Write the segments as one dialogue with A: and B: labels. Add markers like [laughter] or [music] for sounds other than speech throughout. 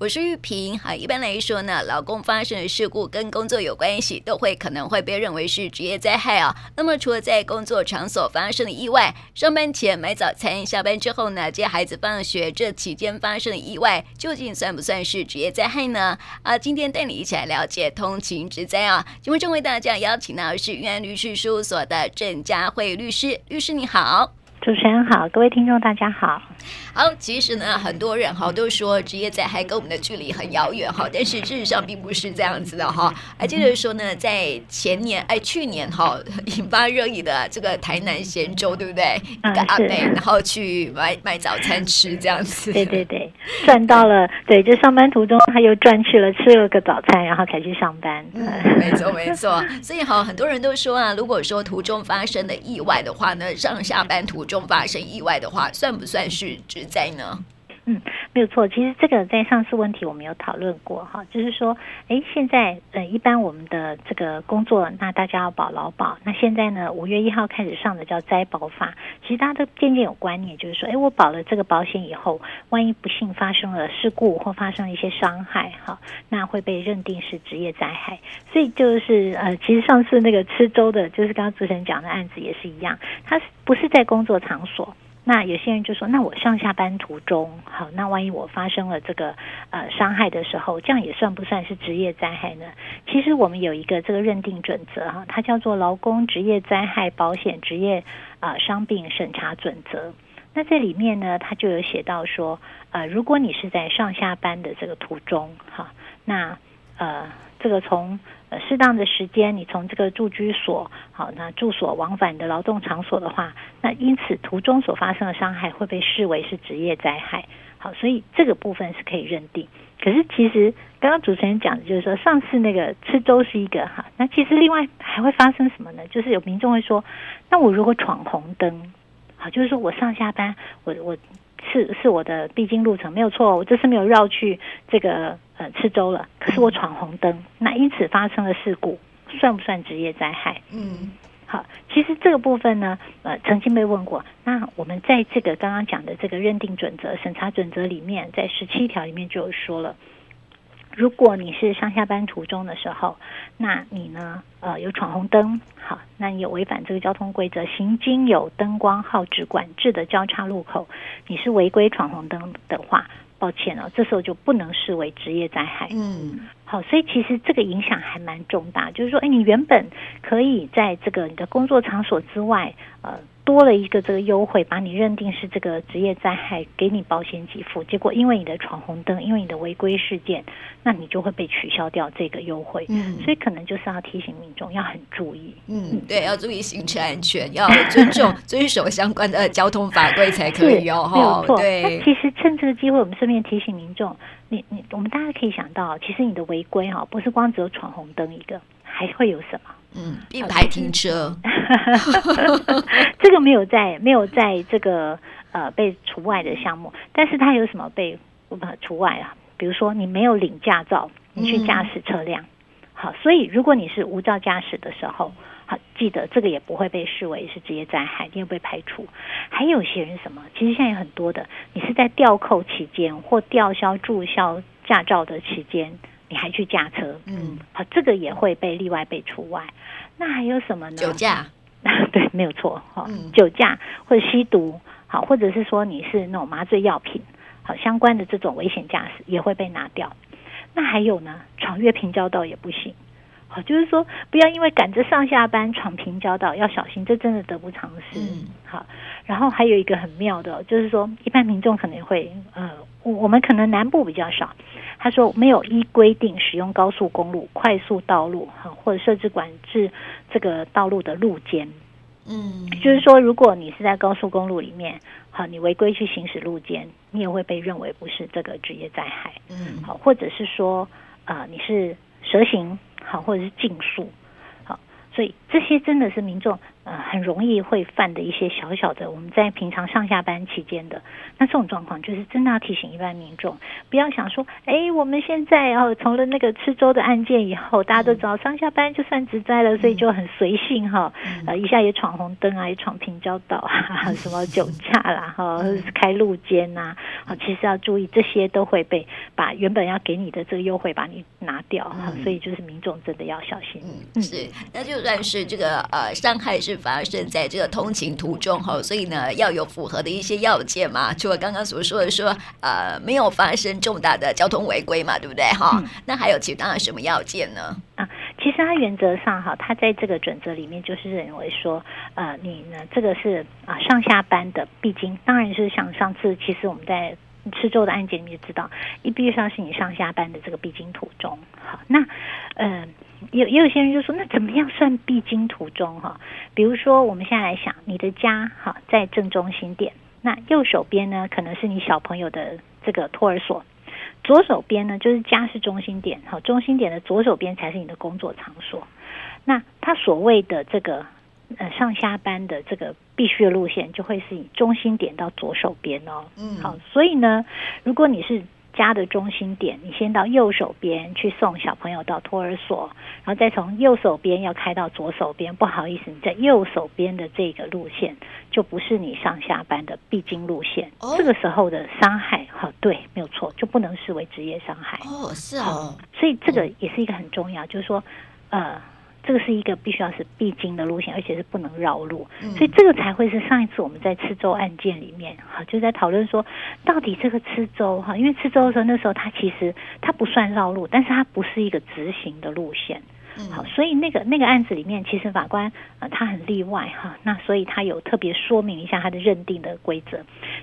A: 我是玉萍。好，一般来说呢，劳工发生的事故跟工作有关系，都会可能会被认为是职业灾害啊。那么，除了在工作场所发生的意外，上班前买早餐，下班之后呢接孩子放学，这期间发生的意外，究竟算不算是职业灾害呢？啊，今天带你一起来了解通勤之灾啊。节目中为大家邀请到的是运安律师事务所的郑佳慧律师，律师你好。
B: 主持人好，各位听众大家好。
A: 好，其实呢，很多人哈都说职业灾害跟我们的距离很遥远哈，但是事实上并不是这样子的哈。还记得说呢，在前年哎去年哈引发热议的这个台南咸州，对不对？嗯、一个阿伯然后去买买早餐吃这样子。
B: 对对 [laughs] 对，赚到了，对，就上班途中他又赚去了吃了个早餐，然后才去上班。
A: 嗯，[laughs] 没错没错。所以哈，很多人都说啊，如果说途中发生的意外的话呢，上下班途中发生意外的话，算不算是职灾呢？
B: 嗯，没有错。其实这个在上次问题我们有讨论过哈，就是说，哎，现在呃，一般我们的这个工作，那大家要保劳保。那现在呢，五月一号开始上的叫灾保法，其实大家都渐渐有观念，就是说，哎，我保了这个保险以后，万一不幸发生了事故或发生一些伤害，哈，那会被认定是职业灾害。所以就是呃，其实上次那个吃粥的，就是刚刚主持人讲的案子也是一样，它不是在工作场所。那有些人就说，那我上下班途中，好，那万一我发生了这个呃伤害的时候，这样也算不算是职业灾害呢？其实我们有一个这个认定准则哈，它叫做《劳工职业灾害保险职业啊伤病审查准则》。那这里面呢，它就有写到说，呃，如果你是在上下班的这个途中，哈，那呃。这个从呃适当的时间，你从这个住居所好，那住所往返的劳动场所的话，那因此途中所发生的伤害会被视为是职业灾害。好，所以这个部分是可以认定。可是其实刚刚主持人讲的就是说，上次那个吃粥是一个哈，那其实另外还会发生什么呢？就是有民众会说，那我如果闯红灯，好，就是说我上下班，我我。是是我的必经路程，没有错。我这次没有绕去这个呃吃粥了，可是我闯红灯，那因此发生了事故，算不算职业灾害？嗯，好，其实这个部分呢，呃，曾经被问过。那我们在这个刚刚讲的这个认定准则、审查准则里面，在十七条里面就有说了。如果你是上下班途中的时候，那你呢？呃，有闯红灯，好，那你有违反这个交通规则，行经有灯光号志管制的交叉路口，你是违规闯红灯的话，抱歉了，这时候就不能视为职业灾害。嗯，好，所以其实这个影响还蛮重大，就是说，哎，你原本可以在这个你的工作场所之外，呃。多了一个这个优惠，把你认定是这个职业灾害，给你保险给付。结果因为你的闯红灯，因为你的违规事件，那你就会被取消掉这个优惠。嗯，所以可能就是要提醒民众要很注意。
A: 嗯，对，要注意行车安全，要尊重 [laughs] 遵守相关的交通法规才可以哦。
B: 没有错。
A: 对。
B: 那其实趁这个机会，我们顺便提醒民众，你你我们大家可以想到，其实你的违规哈，不是光只有闯红灯一个，还会有什么？
A: 嗯，并排停车，[laughs]
B: 这个没有在没有在这个呃被除外的项目，但是它有什么被呃除外啊？比如说你没有领驾照，你去驾驶车辆，嗯、好，所以如果你是无照驾驶的时候，好，记得这个也不会被视为是职业灾害，一定会被排除。还有些人什么？其实现在有很多的，你是在吊扣期间或吊销注销驾照的期间。你还去驾车，嗯，好，这个也会被例外被除外。那还有什么呢？
A: 酒驾，[laughs]
B: 对，没有错，哈、嗯，酒驾或者吸毒，好，或者是说你是那种麻醉药品，好，相关的这种危险驾驶也会被拿掉。那还有呢？闯越平交道也不行，好，就是说不要因为赶着上下班闯平交道，要小心，这真的得不偿失。嗯，好，然后还有一个很妙的，就是说一般民众可能会，呃，我们可能南部比较少。他说没有依规定使用高速公路、快速道路哈，或者设置管制这个道路的路肩，嗯，就是说，如果你是在高速公路里面，好，你违规去行驶路肩，你也会被认为不是这个职业灾害，嗯，好，或者是说，啊、呃，你是蛇行，好，或者是竞速，好，所以这些真的是民众。呃很容易会犯的一些小小的，我们在平常上下班期间的那这种状况，就是真的要提醒一般民众，不要想说，哎，我们现在哦，从了那个吃粥的案件以后，大家都知道上下班就算职灾了，所以就很随性哈，呃，一下也闯红灯啊，也闯平交道啊，[laughs] 什么酒驾啦哈，开路肩呐，啊，其实要注意这些都会被把原本要给你的这个优惠把你拿掉哈，所以就是民众真的要小心。
A: 嗯，是，那就算是这个呃伤害是发生在这个通勤途中哈，所以呢要有符合的一些要件嘛，除了刚刚所说的说呃没有发生重大的交通违规嘛，对不对哈？那还有其他的什么要件呢？
B: 啊，其实它原则上哈，它在这个准则里面就是认为说，呃，你呢这个是啊上下班的必经，当然是像上次其实我们在。吃粥的案件，你就知道，一必上是你上下班的这个必经途中。好，那嗯、呃，有也有些人就说，那怎么样算必经途中？哈，比如说我们现在来想，你的家哈在正中心点，那右手边呢可能是你小朋友的这个托儿所，左手边呢就是家是中心点，好，中心点的左手边才是你的工作场所。那他所谓的这个。呃，上下班的这个必须的路线就会是以中心点到左手边哦。嗯，好，所以呢，如果你是家的中心点，你先到右手边去送小朋友到托儿所，然后再从右手边要开到左手边，不好意思，你在右手边的这个路线就不是你上下班的必经路线。哦，这个时候的伤害，哈，对，没有错，就不能视为职业伤害。
A: 哦，是哦。
B: 所以这个也是一个很重要，就是说，呃。这个是一个必须要是必经的路线，而且是不能绕路，所以这个才会是上一次我们在吃粥案件里面哈，就在讨论说，到底这个吃粥哈，因为吃粥的时候那时候它其实它不算绕路，但是它不是一个直行的路线。好，所以那个那个案子里面，其实法官呃他很例外哈，那所以他有特别说明一下他的认定的规则。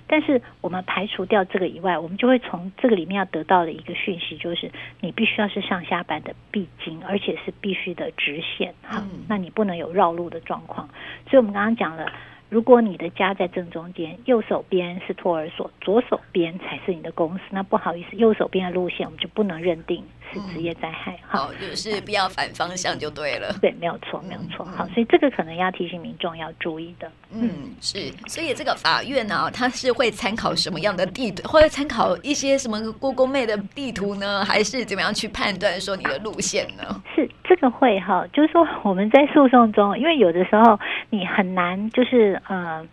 B: 但是我们排除掉这个以外，我们就会从这个里面要得到的一个讯息，就是你必须要是上下班的必经，而且是必须的直线哈，那你不能有绕路的状况。所以我们刚刚讲了。如果你的家在正中间，右手边是托儿所，左手边才是你的公司，那不好意思，右手边的路线我们就不能认定是职业灾害。好，
A: 就是不要反方向就对了。
B: 对，没有错，没有错。好，所以这个可能要提醒民众要注意的。
A: 嗯，是。所以这个法院呢，它是会参考什么样的地图？会参考一些什么 Google Map 的地图呢？还是怎么样去判断说你的路线呢？
B: 是这个会哈，就是说我们在诉讼中，因为有的时候你很难就是。呃，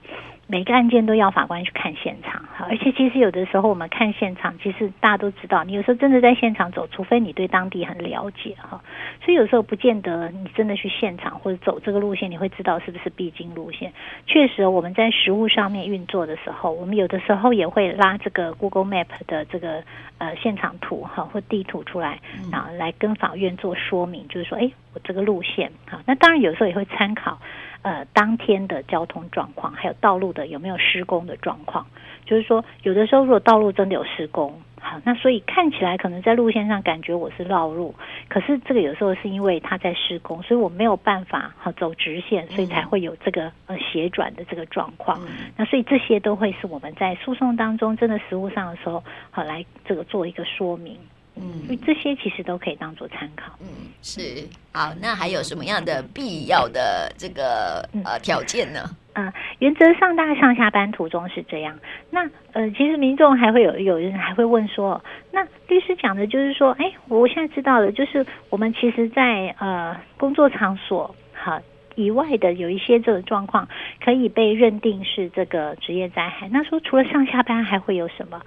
B: 每个案件都要法官去看现场哈，而且其实有的时候我们看现场，其实大家都知道，你有时候真的在现场走，除非你对当地很了解哈，所以有时候不见得你真的去现场或者走这个路线，你会知道是不是必经路线。确实，我们在实物上面运作的时候，我们有的时候也会拉这个 Google Map 的这个呃现场图哈或地图出来然后，来跟法院做说明，就是说，哎，我这个路线哈，那当然有时候也会参考。呃，当天的交通状况，还有道路的有没有施工的状况，就是说，有的时候如果道路真的有施工，好，那所以看起来可能在路线上感觉我是绕路，可是这个有时候是因为它在施工，所以我没有办法好走直线，所以才会有这个呃斜转的这个状况。那所以这些都会是我们在诉讼当中真的实务上的时候，好来这个做一个说明。嗯，所以这些其实都可以当做参考。
A: 嗯，是好，那还有什么样的必要的这个呃条件呢？
B: 嗯、呃，原则上大概上下班途中是这样。那呃，其实民众还会有有人还会问说，那律师讲的就是说，哎，我现在知道了，就是我们其实在呃工作场所哈以外的有一些这个状况可以被认定是这个职业灾害。那说除了上下班还会有什么？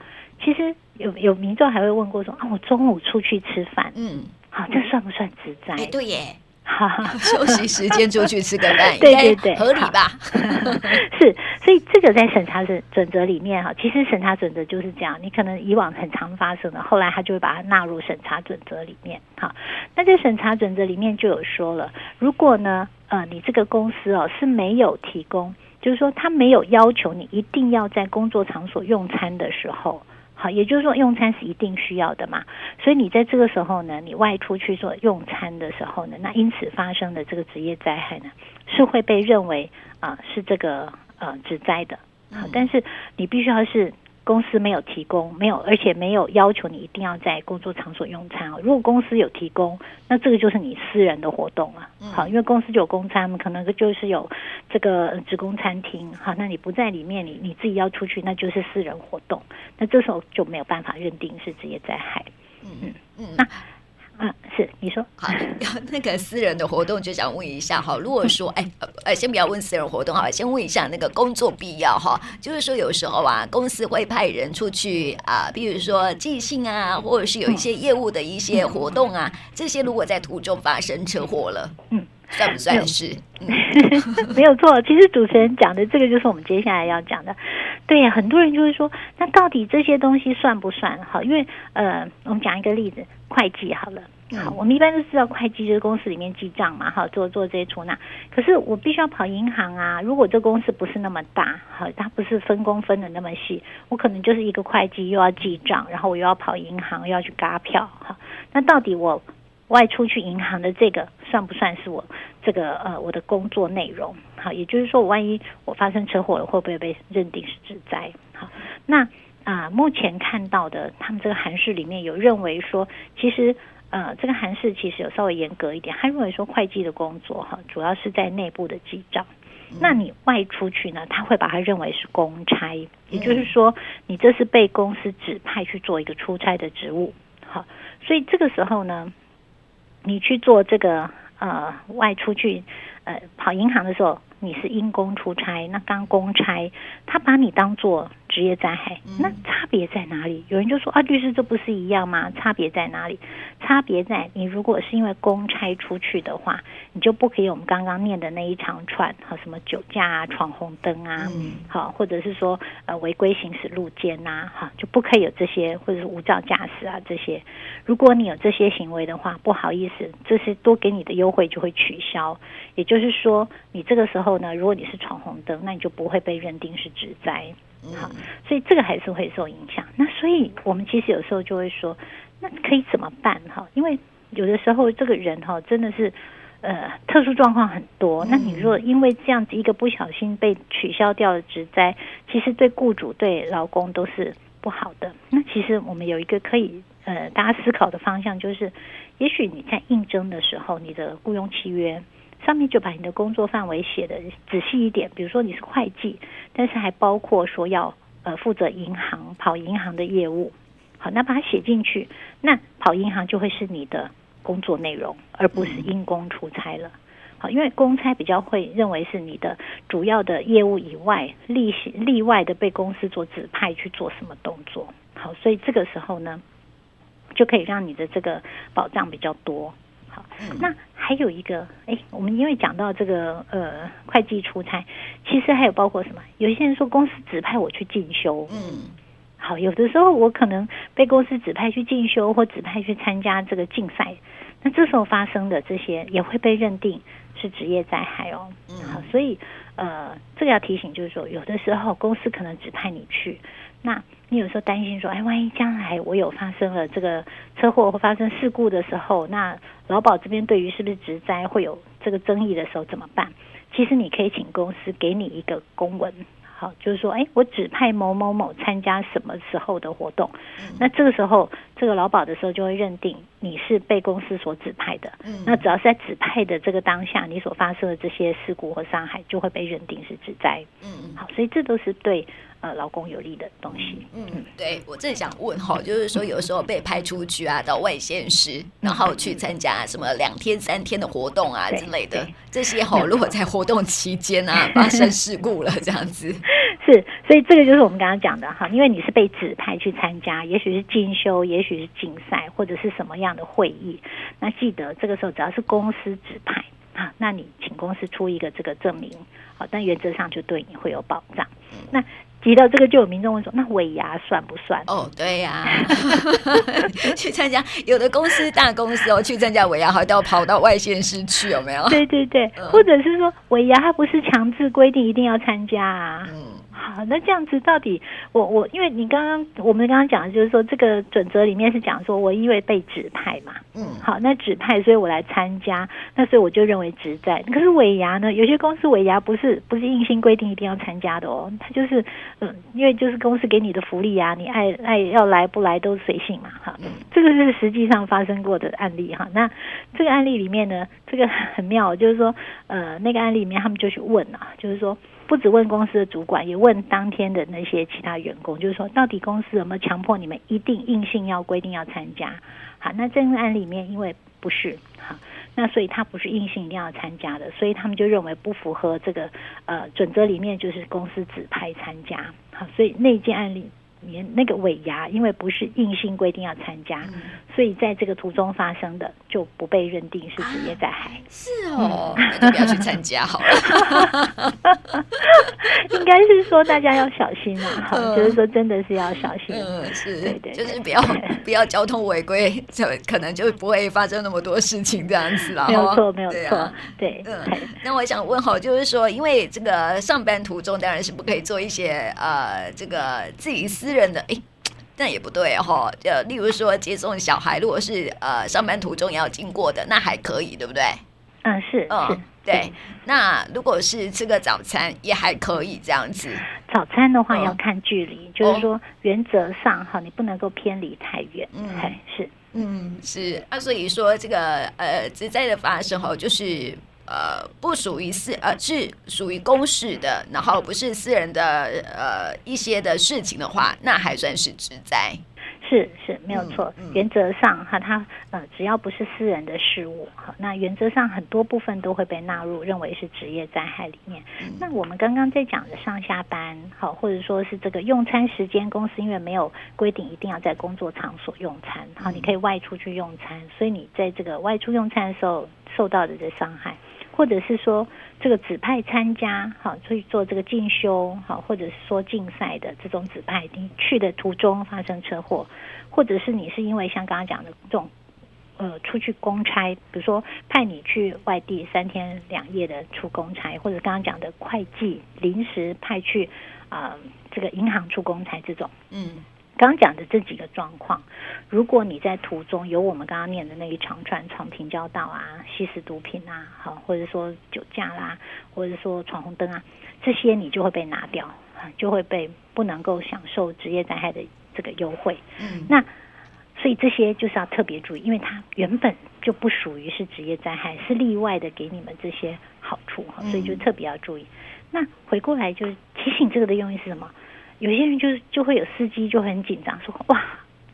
B: 其实有有民众还会问过说啊，我中午出去吃饭，嗯，好，这算不算职灾？
A: 哎，对耶，[laughs] 休息时间出去吃个饭，[laughs]
B: 对对对，
A: 合理吧？[laughs]
B: 是，所以这个在审查准准则里面哈，其实审查准则就是这样，你可能以往很常发生的，后来他就会把它纳入审查准则里面。好，那在审查准则里面就有说了，如果呢，呃，你这个公司哦是没有提供，就是说他没有要求你一定要在工作场所用餐的时候。好，也就是说用餐是一定需要的嘛，所以你在这个时候呢，你外出去做用餐的时候呢，那因此发生的这个职业灾害呢，是会被认为啊、是这个呃职灾的。好，但是你必须要是公司没有提供，没有，而且没有要求你一定要在工作场所用餐哦。如果公司有提供，那这个就是你私人的活动了。好，因为公司就有公餐，可能就是有这个职工餐厅。好，那你不在里面，你你自己要出去，那就是私人活动。那这时候就没有办法认定是职业灾害。嗯嗯嗯，那。啊，是你说
A: 好，[laughs] 那个私人的活动就想问一下哈，如果说哎呃，先不要问私人活动哈，先问一下那个工作必要哈，就是说有时候啊，公司会派人出去啊，比如说寄信啊，或者是有一些业务的一些活动啊，这些如果在途中发生车祸了，嗯，算不算是？嗯、[laughs]
B: 没有错，其实主持人讲的这个就是我们接下来要讲的。对呀，很多人就会说，那到底这些东西算不算？好，因为呃，我们讲一个例子。会计好了，好，我们一般都知道会计就是公司里面记账嘛，哈，做做这些出纳。可是我必须要跑银行啊，如果这公司不是那么大，好，它不是分工分的那么细，我可能就是一个会计又要记账，然后我又要跑银行又要去轧票，哈，那到底我外出去银行的这个算不算是我这个呃我的工作内容？好，也就是说我万一我发生车祸了，会不会被认定是职灾？好，那。啊，目前看到的，他们这个函释里面有认为说，其实呃，这个函式其实有稍微严格一点，他认为说会计的工作哈，主要是在内部的记账，嗯。那你外出去呢，他会把它认为是公差，也就是说，你这是被公司指派去做一个出差的职务。好，所以这个时候呢，你去做这个呃外出去呃跑银行的时候，你是因公出差，那刚公差，他把你当做。职业灾害，那差别在哪里？有人就说啊，律师这不是一样吗？差别在哪里？差别在你如果是因为公差出去的话，你就不可以我们刚刚念的那一长串，和什么酒驾啊、闯红灯啊，好，或者是说呃违规行驶路肩呐，哈，就不可以有这些，或者是无照驾驶啊这些。如果你有这些行为的话，不好意思，这些多给你的优惠就会取消。也就是说，你这个时候呢，如果你是闯红灯，那你就不会被认定是职灾。好，所以这个还是会受影响。那所以我们其实有时候就会说，那可以怎么办？哈，因为有的时候这个人哈真的是呃特殊状况很多。那你如果因为这样子一个不小心被取消掉了职灾，其实对雇主对劳工都是不好的。那其实我们有一个可以呃大家思考的方向，就是也许你在应征的时候，你的雇佣契约。上面就把你的工作范围写的仔细一点，比如说你是会计，但是还包括说要呃负责银行跑银行的业务，好，那把它写进去，那跑银行就会是你的工作内容，而不是因公出差了。好，因为公差比较会认为是你的主要的业务以外，例例外的被公司做指派去做什么动作。好，所以这个时候呢，就可以让你的这个保障比较多。好，那。还有一个，哎，我们因为讲到这个呃会计出差，其实还有包括什么？有些人说公司指派我去进修，嗯，好，有的时候我可能被公司指派去进修或指派去参加这个竞赛，那这时候发生的这些也会被认定是职业灾害哦。嗯，好，所以呃，这个要提醒就是说，有的时候公司可能指派你去，那。你有时候担心说，哎，万一将来我有发生了这个车祸或发生事故的时候，那劳保这边对于是不是职灾会有这个争议的时候怎么办？其实你可以请公司给你一个公文。好，就是说，哎，我指派某某某参加什么时候的活动，嗯、那这个时候，这个劳保的时候就会认定你是被公司所指派的。嗯，那只要是在指派的这个当下，你所发生的这些事故和伤害，就会被认定是指灾。嗯，好，所以这都是对呃劳工有利的东西。嗯，嗯
A: 对我正想问哈，就是说有时候被派出去啊，到外县市，然后去参加什么两天三天的活动啊之类的，这些哈，[laughs] 如果在活动期间啊 [laughs] 发生事故了，这样子。
B: 是，所以这个就是我们刚刚讲的哈，因为你是被指派去参加，也许是进修，也许是竞赛，或者是什么样的会议。那记得这个时候只要是公司指派啊，那你请公司出一个这个证明，好，但原则上就对你会有保障。那提到这个，就有民众问说，那尾牙算不算？
A: 哦，对呀、啊，[laughs] 去参加有的公司大公司哦，去参加尾牙还都要跑到外县市去，有没有？
B: 对对对，嗯、或者是说尾牙它不是强制规定一定要参加啊。嗯好，那这样子到底我我，因为你刚刚我们刚刚讲的就是说，这个准则里面是讲说我因为被指派嘛，嗯，好，那指派，所以我来参加，那所以我就认为职在。可是尾牙呢，有些公司尾牙不是不是硬性规定一定要参加的哦，他就是嗯，因为就是公司给你的福利啊，你爱爱要来不来都随性嘛，哈，这个是实际上发生过的案例哈。那这个案例里面呢，这个很妙，就是说呃，那个案例里面他们就去问啊，就是说。不只问公司的主管，也问问当天的那些其他员工，就是说，到底公司有没有强迫你们一定硬性要规定要参加？好，那这个案里面因为不是，好，那所以他不是硬性一定要参加的，所以他们就认为不符合这个呃准则里面就是公司指派参加，好，所以那件案例。你那个尾牙，因为不是硬性规定要参加，所以在这个途中发生的就不被认定是职业灾害。啊、
A: 是哦，嗯、[laughs] 那就不要去参加好了。[laughs]
B: 应该是说大家要小心嘛，哈、嗯，就是说真的是要小心。
A: 嗯，是，对对，对，就是不要 [laughs] 不要交通违规，就可能就不会发生那么多事情这样子了。
B: 没有错，没有错，对。嗯，
A: 那我想问哈，就是说，因为这个上班途中当然是不可以做一些呃，这个自己私。私人的哎，那也不对哈。就，例如说接送小孩，如果是呃上班途中要经过的，那还可以，对不对？
B: 嗯，是，嗯，是
A: 对。那如果是吃个早餐，也还可以这样子。
B: 早餐的话要看距离，嗯、就是说原则上哈，你不能够偏离太远。嗯，是，
A: 嗯，是。那所以说这个呃职灾的发生哈，就是。呃，不属于私，呃，是属于公事的，然后不是私人的，呃，一些的事情的话，那还算是职灾。
B: 是是，没有错。嗯嗯、原则上哈，它呃，只要不是私人的事务哈，那原则上很多部分都会被纳入，认为是职业灾害里面。嗯、那我们刚刚在讲的上下班，好，或者说是这个用餐时间，公司因为没有规定一定要在工作场所用餐，好，你可以外出去用餐，所以你在这个外出用餐的时候受到的这伤害。或者是说这个指派参加，好，去做这个进修，好，或者是说竞赛的这种指派，你去的途中发生车祸，或者是你是因为像刚刚讲的这种，呃，出去公差，比如说派你去外地三天两夜的出公差，或者刚刚讲的会计临时派去啊、呃，这个银行出公差这种，嗯。刚刚讲的这几个状况，如果你在途中有我们刚刚念的那一长串闯平交道啊、吸食毒品啊，好，或者说酒驾啦，或者说闯红灯啊，这些你就会被拿掉，就会被不能够享受职业灾害的这个优惠。嗯，那所以这些就是要特别注意，因为它原本就不属于是职业灾害，是例外的给你们这些好处哈，所以就特别要注意。嗯、那回过来就是提醒这个的用意是什么？有些人就是就会有司机就很紧张，说哇，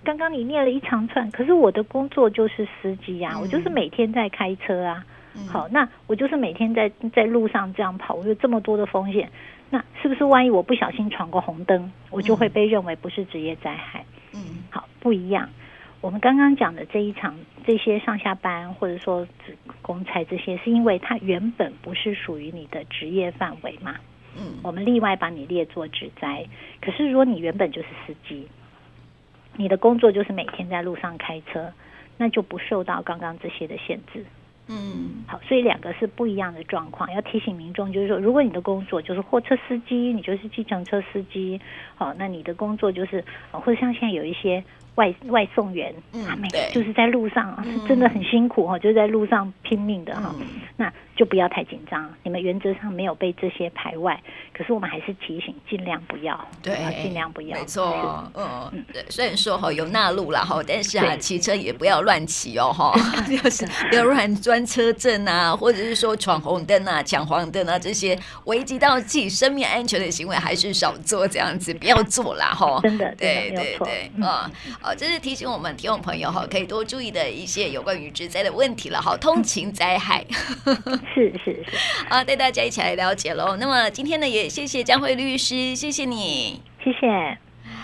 B: 刚刚你念了一长串，可是我的工作就是司机呀、我就是每天在开车啊，嗯、好，那我就是每天在在路上这样跑，我有这么多的风险，那是不是万一我不小心闯过红灯，我就会被认为不是职业灾害？嗯，好，不一样。我们刚刚讲的这一场这些上下班或者说公差这些，是因为它原本不是属于你的职业范围嘛。嗯，我们例外把你列作职灾。可是如果你原本就是司机，你的工作就是每天在路上开车，那就不受到刚刚这些的限制。嗯，好，所以两个是不一样的状况，要提醒民众，就是说，如果你的工作就是货车司机，你就是计程车司机，好，那你的工作就是，或者像现在有一些。外外送员，嗯，每个就是在路上，是真的很辛苦哈，就是在路上拼命的哈。那就不要太紧张，你们原则上没有被这些排外，可是我们还是提醒，尽量不要，对，尽量不要，
A: 没错，嗯，对。虽然说哈有纳入了哈，但是啊，[laughs] 骑车也不要乱骑哦哈，就 [laughs] 是不 [laughs] 要乱钻车阵啊，或者是说闯红灯啊、抢黄灯啊这些危及到自己生命安全的行为，还是少做这样子，不要做啦哈。
B: 真的，
A: 对对对，嗯。好，这是提醒我们听众朋友哈，可以多注意的一些有关于职灾的问题了哈。通勤灾害，
B: 是 [laughs] 是是，
A: 啊，带大家一起来了解喽。那么今天呢，也谢谢江慧律师，谢谢你，
B: 谢谢。